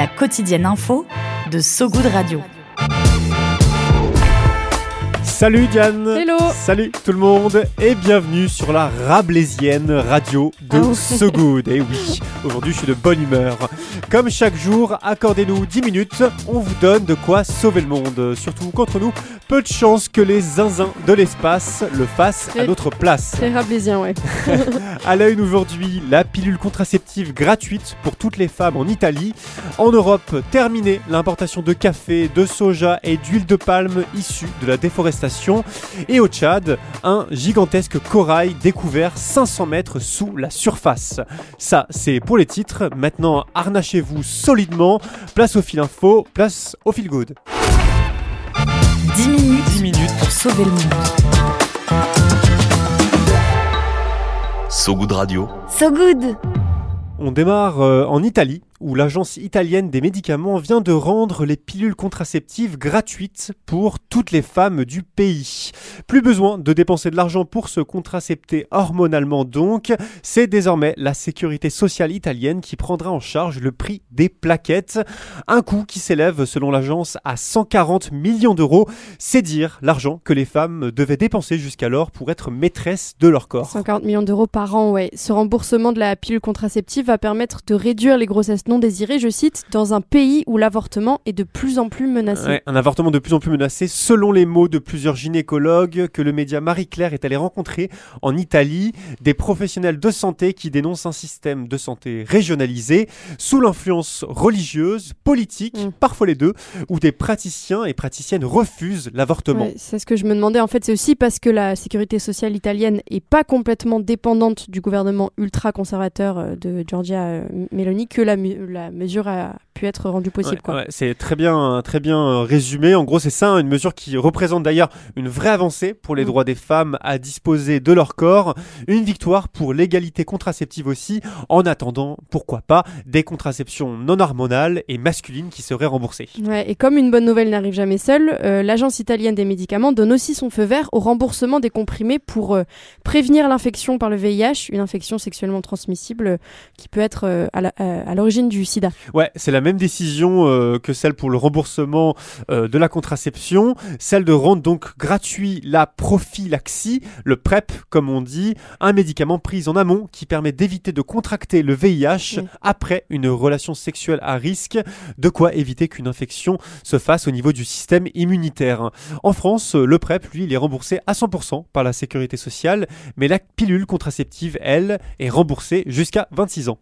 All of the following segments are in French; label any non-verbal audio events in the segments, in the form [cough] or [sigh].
La quotidienne info de So Good Radio. Salut Diane Hello Salut tout le monde et bienvenue sur la Rablaisienne radio de Ah. So Good. Et oui, aujourd'hui je suis de bonne humeur. Comme chaque jour, accordez-nous 10 minutes, on vous donne de quoi sauver le monde. Surtout qu'entre nous, peu de chance que les zinzins de l'espace le fassent à notre place. Très rablaisien, ouais. [laughs] [laughs] À la une aujourd'hui, la pilule contraceptive gratuite pour toutes les femmes en Italie. En Europe, terminé l'importation de café, de soja et d'huile de palme issue de la déforestation. Et au Tchad, un gigantesque corail découvert 500 mètres sous la surface. Ça, c'est pour les titres. Maintenant, harnachez-vous solidement. Place au fil info, place au fil good. 10 minutes, 10 minutes. pour sauver le monde. So Good Radio. So Good On démarre euh, en Italie, où l'agence italienne des médicaments vient de rendre les pilules contraceptives gratuites pour toutes les femmes du pays. Plus besoin de dépenser de l'argent pour se contracepter hormonalement donc, c'est désormais la sécurité sociale italienne qui prendra en charge le prix des plaquettes, un coût qui s'élève selon l'agence à 140 millions d'euros, c'est dire l'argent que les femmes devaient dépenser jusqu'alors pour être maîtresses de leur corps. 140 millions d'euros par an, ouais. Ce remboursement de la pilule contraceptive va permettre de réduire les grossesses non désirées, je cite, dans un pays où l'avortement est de plus en plus menacé. Ouais, un avortement de plus en plus menacé, selon les mots de plusieurs gynécologues que le média Marie-Claire est allé rencontrer en Italie, des professionnels de santé qui dénoncent un système de santé régionalisé, sous l'influence religieuse, politique, Mm. parfois les deux, où des praticiens et praticiennes refusent l'avortement. Ouais, c'est ce que je me demandais. En fait, c'est aussi parce que la sécurité sociale italienne est pas complètement dépendante du gouvernement ultra-conservateur euh, de Giorgia euh, Meloni que la, la mesure a pu être rendue possible. Ouais, quoi. ouais, c'est très bien, très bien euh, résumé. En gros, c'est ça, une mesure qui représente d'ailleurs une vraie avancée pour les Mm. droits des femmes à disposer de leur corps, une victoire pour l'égalité contraceptive aussi, en attendant, pourquoi pas, des contraceptions non hormonales et masculines qui seraient remboursées. Ouais, et comme une bonne nouvelle n'arrive jamais seule, euh, l'agence italienne des médicaments donne aussi son feu vert au remboursement des comprimés pour euh, prévenir l'infection par le VIH, une infection sexuellement transmissible euh, qui peut être à l'origine du sida. Ouais, c'est la même décision euh, que celle pour le remboursement euh, de la contraception, celle de rendre donc gratuit la prophylaxie, le PrEP comme on dit, un médicament pris en amont qui permet d'éviter de contracter le VIH Oui. après une relation sexuelle à risque, de quoi éviter qu'une infection se fasse au niveau du système immunitaire. En France, le PrEP, lui, il est remboursé à 100% par la sécurité sociale, mais la pilule contraceptive, elle, est remboursée jusqu'à 26 ans.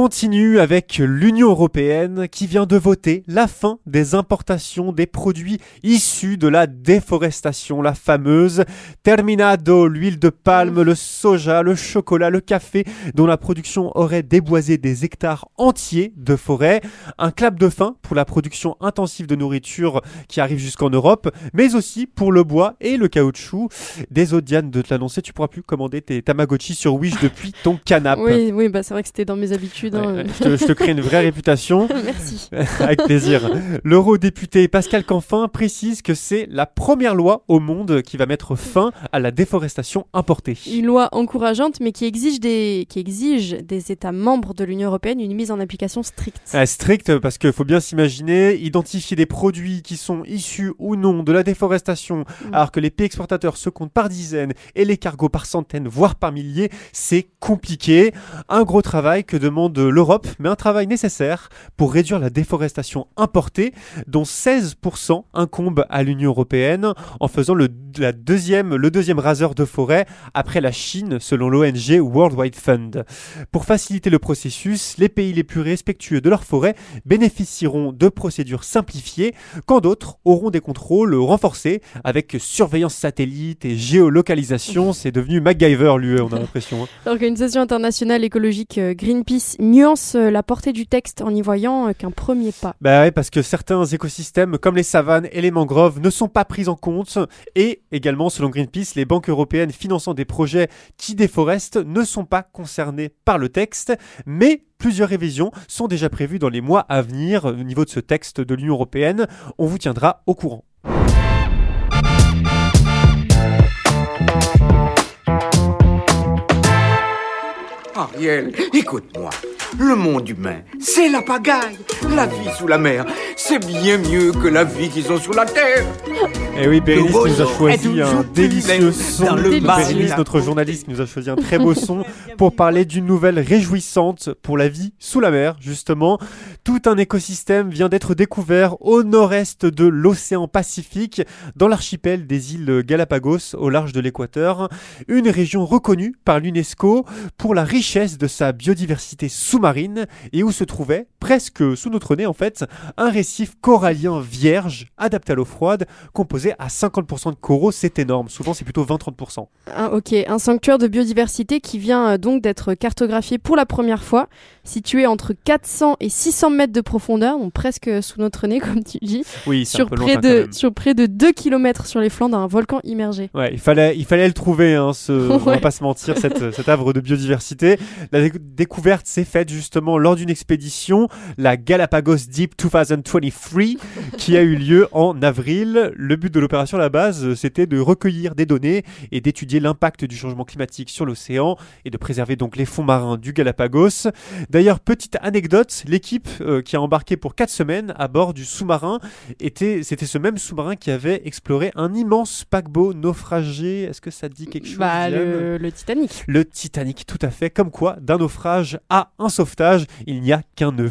Continue avec l'Union européenne qui vient de voter la fin des importations des produits issus de la déforestation, la fameuse terminado, l'huile de palme, le soja, le chocolat, le café, dont la production aurait déboisé des hectares entiers de forêt. Un clap de fin pour la production intensive de nourriture qui arrive jusqu'en Europe, mais aussi pour le bois et le caoutchouc. Désolé Diane de te l'annoncer, tu pourras plus commander tes Tamagotchi sur Wish depuis ton canapé. Oui, oui, bah c'est vrai que c'était dans mes habitudes. Ouais, [laughs] je, te, je te crée une vraie réputation. [laughs] Merci. [laughs] Avec plaisir. L'eurodéputé Pascal Canfin précise que c'est la première loi au monde qui va mettre fin à la déforestation importée. Une loi encourageante, mais qui exige des, qui exige des États membres de l'Union européenne une mise en application stricte. Ah, strict parce qu'il faut bien s'imaginer, identifier des produits qui sont issus ou non de la déforestation, Mm. alors que les pays exportateurs se comptent par dizaines et les cargos par centaines, voire par milliers, c'est compliqué. Un gros travail que demande de l'Europe, mais un travail nécessaire pour réduire la déforestation importée, dont 16% incombe à l'Union européenne, en faisant le, deuxième, le deuxième raseur de forêt après la Chine, selon l'ONG World Wide Fund. Pour faciliter le processus, les pays les plus respectueux de leur forêt bénéficieront de procédures simplifiées, quand d'autres auront des contrôles renforcés avec surveillance satellite et géolocalisation. C'est devenu MacGyver, lui, on a l'impression. hein. L'Organisation internationale écologique euh, Greenpeace nuance euh, la portée du texte en y voyant euh, qu'un premier pas. Bah ouais, parce que certains écosystèmes comme les savanes et les mangroves ne sont pas pris en compte et également selon Greenpeace, les banques européennes finançant des projets qui déforestent ne sont pas concernées par le texte, mais plusieurs révisions sont déjà prévues dans les mois à venir au niveau de ce texte de l'Union européenne. On vous tiendra au courant. Ariel, écoute-moi. Le monde humain, c'est la pagaille. La vie sous la mer, c'est bien mieux que la vie qu'ils ont sous la terre. Et oui, Bérénice qui nous a choisi un délicieux son. Bérénice, notre journaliste, qui nous a choisi un très beau son pour parler d'une nouvelle réjouissante pour la vie sous la mer, justement. Tout un écosystème vient d'être découvert au nord-est de l'océan Pacifique, dans l'archipel des îles Galapagos, au large de l'équateur. Une région reconnue par l'UNESCO pour la richesse de sa biodiversité sous-marine et où se trouvait, presque sous notre nez en fait, un récif corallien vierge, adapté à l'eau froide, composé à 50% de coraux. C'est énorme. Souvent, c'est plutôt 20-30%. Un, ok, un sanctuaire de biodiversité qui vient euh, donc d'être cartographié pour la première fois, situé entre 400 et 600 mètres de profondeur, donc presque sous notre nez, [laughs] comme tu dis, Oui, sur près, de, sur près de 2 km sur les flancs d'un volcan immergé. Ouais, il fallait, il fallait le trouver, hein, ce, [laughs] on va pas se mentir, cette, cette œuvre de biodiversité. La dé- découverte s'est faite justement lors d'une expédition, la Galapagos Deep 2023, qui a eu lieu en avril. Le but de l'opération à la base, c'était de recueillir des données et d'étudier l'impact du changement climatique sur l'océan et de préserver donc les fonds marins du Galapagos. D'ailleurs, petite anecdote, l'équipe euh, qui a embarqué pour 4 semaines à bord du sous-marin était, c'était ce même sous-marin qui avait exploré un immense paquebot naufragé. Est-ce que ça dit quelque chose Bah, le Titanic. Le Titanic, tout à fait. Comme quoi, d'un naufrage à un sauvetage, il n'y a qu'un nœud.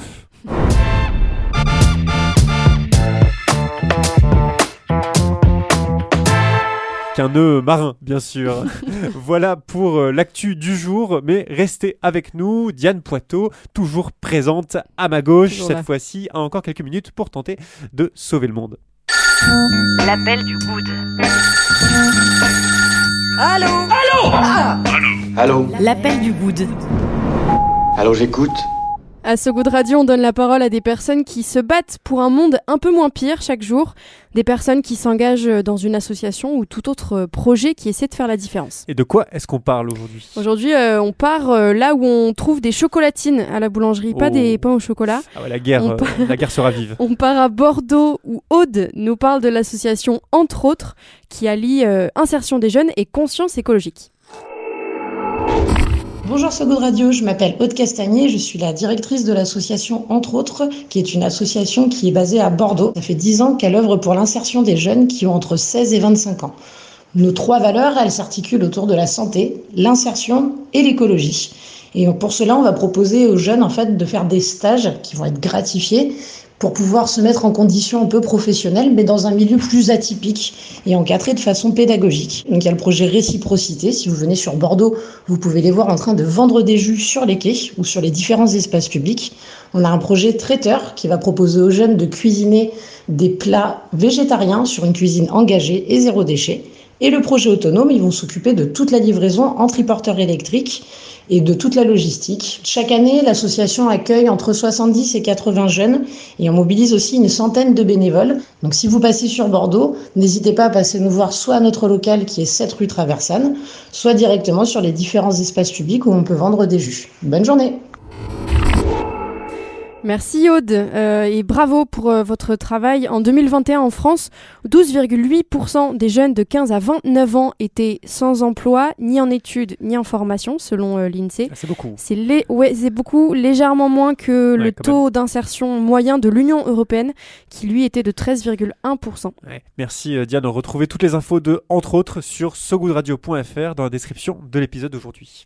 Qu'un nœud marin, bien sûr. [laughs] voilà pour euh, l'actu du jour, mais restez avec nous. Diane Poitot, toujours présente à ma gauche, Toujours cette fois-ci, a encore quelques minutes pour tenter de sauver le monde. L'appel du good. Allô? L'appel du good. Allô, j'écoute À ce goût de radio, on donne la parole à des personnes qui se battent pour un monde un peu moins pire chaque jour, des personnes qui s'engagent dans une association ou tout autre projet qui essaie de faire la différence. Et de quoi est-ce qu'on parle aujourd'hui? Aujourd'hui, euh, on part euh, là où on trouve des chocolatines à la boulangerie, pas Oh. des pains au chocolat. ah ouais, la, guerre, euh, la guerre sera vive. [laughs] On part à Bordeaux où Aude nous parle de l'association Entre autres qui allie insertion des jeunes et conscience écologique. Bonjour So Good Radio, je m'appelle Aude Castagnier, je suis la directrice de l'association Entre autres, qui est une association qui est basée à Bordeaux. Ça fait 10 ans qu'elle œuvre pour l'insertion des jeunes qui ont entre 16 et 25 ans. Nos trois valeurs, elles s'articulent autour de la santé, l'insertion et l'écologie. Et pour cela, on va proposer aux jeunes en fait de faire des stages qui vont être gratifiés pour pouvoir se mettre en condition un peu professionnelle, mais dans un milieu plus atypique et encadré de façon pédagogique. Donc il y a le projet Réciprocité. Si vous venez sur Bordeaux, vous pouvez les voir en train de vendre des jus sur les quais ou sur les différents espaces publics. On a un projet traiteur qui va proposer aux jeunes de cuisiner des plats végétariens sur une cuisine engagée et zéro déchet. Et le projet autonome, ils vont s'occuper de toute la livraison en triporteur électrique et de toute la logistique. Chaque année, l'association accueille entre 70 et 80 jeunes et on mobilise aussi une centaine de bénévoles. Donc si vous passez sur Bordeaux, n'hésitez pas à passer nous voir soit à notre local qui est 7 rue Traversane, soit directement sur les différents espaces publics où on peut vendre des jus. Bonne journée Merci Aude euh, et bravo pour euh, votre travail. En 2021 en France, 12,8% des jeunes de 15 à 29 ans étaient sans emploi, ni en études, ni en formation, selon euh, l'INSEE. Ah, c'est beaucoup. C'est lé- ouais, c'est beaucoup, légèrement moins que Ouais, le taux d'insertion moyen de l'Union européenne, qui lui était de 13,1%. Ouais. Merci Diane. Retrouvez toutes les infos de entre autres sur sogoodradio.fr dans la description de l'épisode d'aujourd'hui.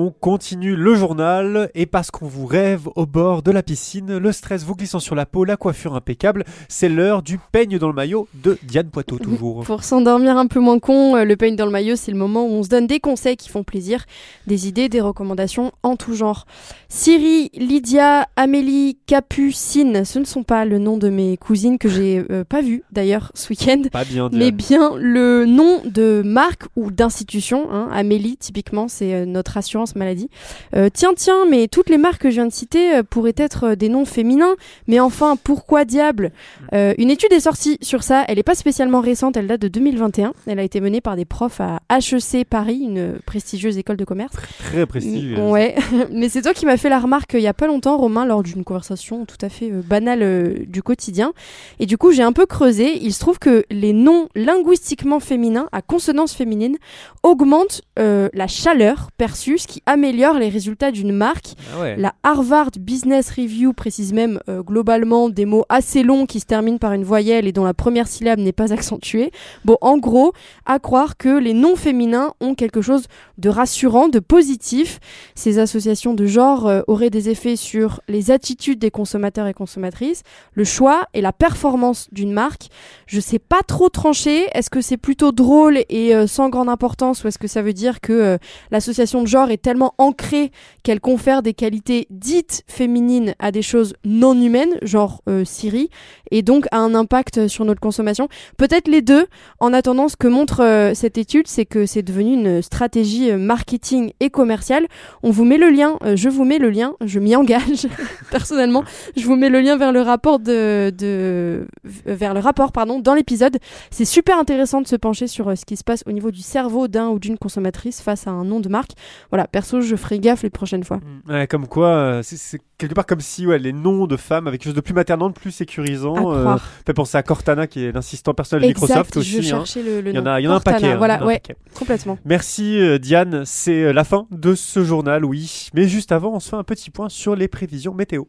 On continue le journal et parce qu'on vous rêve au bord de la piscine, le stress vous glissant sur la peau, la coiffure impeccable, c'est l'heure du peigne dans le maillot de Diane Poitot toujours. Pour s'endormir un peu moins con, euh, le peigne dans le maillot, c'est le moment où on se donne des conseils qui font plaisir, des idées, des recommandations en tout genre. Siri, Lydia, Amélie, Capucine, ce ne sont pas le nom de mes cousines que j'ai euh, pas vues d'ailleurs ce week-end. Pas bien Mais bien le nom de marque ou d'institution. hein. Amélie, typiquement, c'est euh, notre assurance maladie. Euh, tiens, tiens, mais toutes les marques que je viens de citer euh, pourraient être euh, des noms féminins. Mais enfin, pourquoi diable? Euh, Une étude est sortie sur ça. Elle n'est pas spécialement récente, elle date de 2021. Elle a été menée par des profs à HEC Paris, une prestigieuse école de commerce. Très prestigieux. Mm, Ouais, [laughs] mais c'est toi qui m'as fait la remarque il y a pas longtemps, Romain, lors d'une conversation tout à fait banale du quotidien. Et du coup, j'ai un peu creusé. Il se trouve que les noms linguistiquement féminins à consonance féminine augmentent euh, la chaleur perçue, ce qui améliore les résultats d'une marque. Ah ouais. La Harvard Business Review précise même euh, globalement des mots assez longs qui se terminent par une voyelle et dont la première syllabe n'est pas accentuée. Bon, en gros, à croire que les noms féminins ont quelque chose de rassurant, de positif. Ces associations de genre euh, auraient des effets sur les attitudes des consommateurs et consommatrices, le choix et la performance d'une marque. Je sais pas trop trancher. Est-ce que c'est plutôt drôle et euh, sans grande importance ou est-ce que ça veut dire que l'association de genre est tellement ancrée qu'elle confère des qualités dites féminines à des choses non humaines, genre euh, Siri, et donc a un impact sur notre consommation Peut-être les deux. En attendant, ce que montre euh, cette étude, c'est que c'est devenu une stratégie euh, marketing et commerciale. On vous met le lien, je vous mets le lien, je m'y engage [laughs] personnellement. Je vous mets le lien vers le rapport de, vers le rapport pardon dans l'épisode. C'est super intéressant de se pencher sur ce qui se passe au niveau du cerveau d'un ou d'une consommatrice face à un nom de marque. Voilà, perso, je ferai gaffe les prochaines fois. Ouais, comme quoi, euh, c'est- quelque part comme si ouais, les noms de femmes avaient quelque chose de plus maternant, de plus sécurisant. À croire. fait penser à Cortana qui est l'assistant personnel de Microsoft Exact, aussi. je hein. cherchais le, le Il y en nom. a, il y en a un Cortana, paquet. hein, il y Voilà, en a un ouais, paquet. complètement. Merci euh, Diane, c'est euh, la fin de ce journal, oui. Mais juste avant, on se fait un petit point sur les prévisions météo.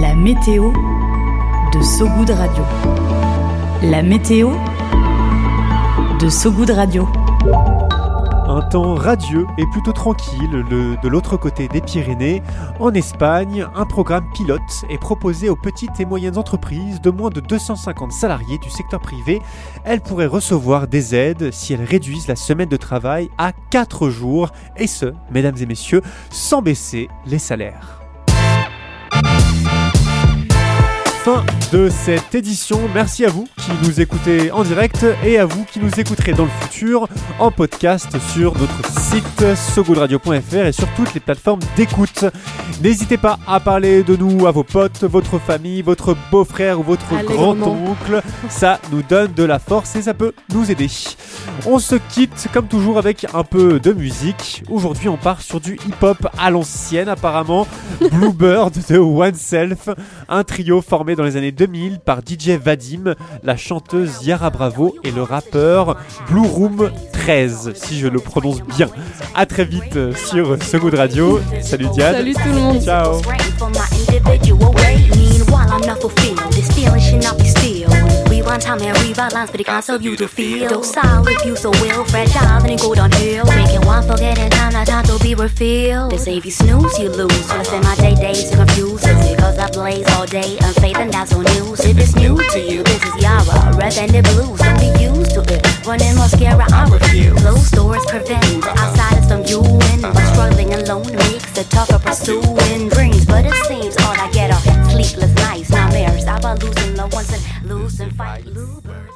La météo de Sogoud Radio. La météo de Sogoud Radio. Un temps radieux et plutôt tranquille le- de l'autre côté des Pyrénées. En Espagne, un programme pilote est proposé aux petites et moyennes entreprises de moins de 250 salariés du secteur privé. Elles pourraient recevoir des aides si elles réduisent la semaine de travail à 4 jours, et ce, mesdames et messieurs, sans baisser les salaires. Fin de cette édition. Merci à vous qui nous écoutez en direct et à vous qui nous écouterez dans le futur en podcast sur notre site sogoodradio.fr et sur toutes les plateformes d'écoute. N'hésitez pas à parler de nous à vos potes, votre famille, votre beau-frère ou votre grand-oncle. Ça nous donne de la force et ça peut nous aider. On se quitte comme toujours avec un peu de musique. Aujourd'hui, on part sur du hip-hop à l'ancienne apparemment. [laughs] Bluebird de Oneself, un trio formé dans les années 2000 par DJ Vadim, la chanteuse Yara Bravo et le rappeur Blue Room 13, si je le prononce bien. À très vite euh, sur So Good Radio. Salut Diane. Salut tout le monde. Ciao. Rewind time and lines for the concept you to feel. Docile if you so will, fragile then it go downhill. Making one forgetting time, not time to be refilled. They say if you snooze, you lose. So I spend my day days to confuse. It's because I blaze all day, unfaith and that's on news. If it's new to you, this is Yara, red and the blues. Don't be used to it. Running mascara, I refuse. Closed doors prevent outsiders from viewing. But struggling alone makes it tougher pursuing dreams. But it seems all I get are sleepless nights, nightmares. I about losing the ones and losing fight. Losers.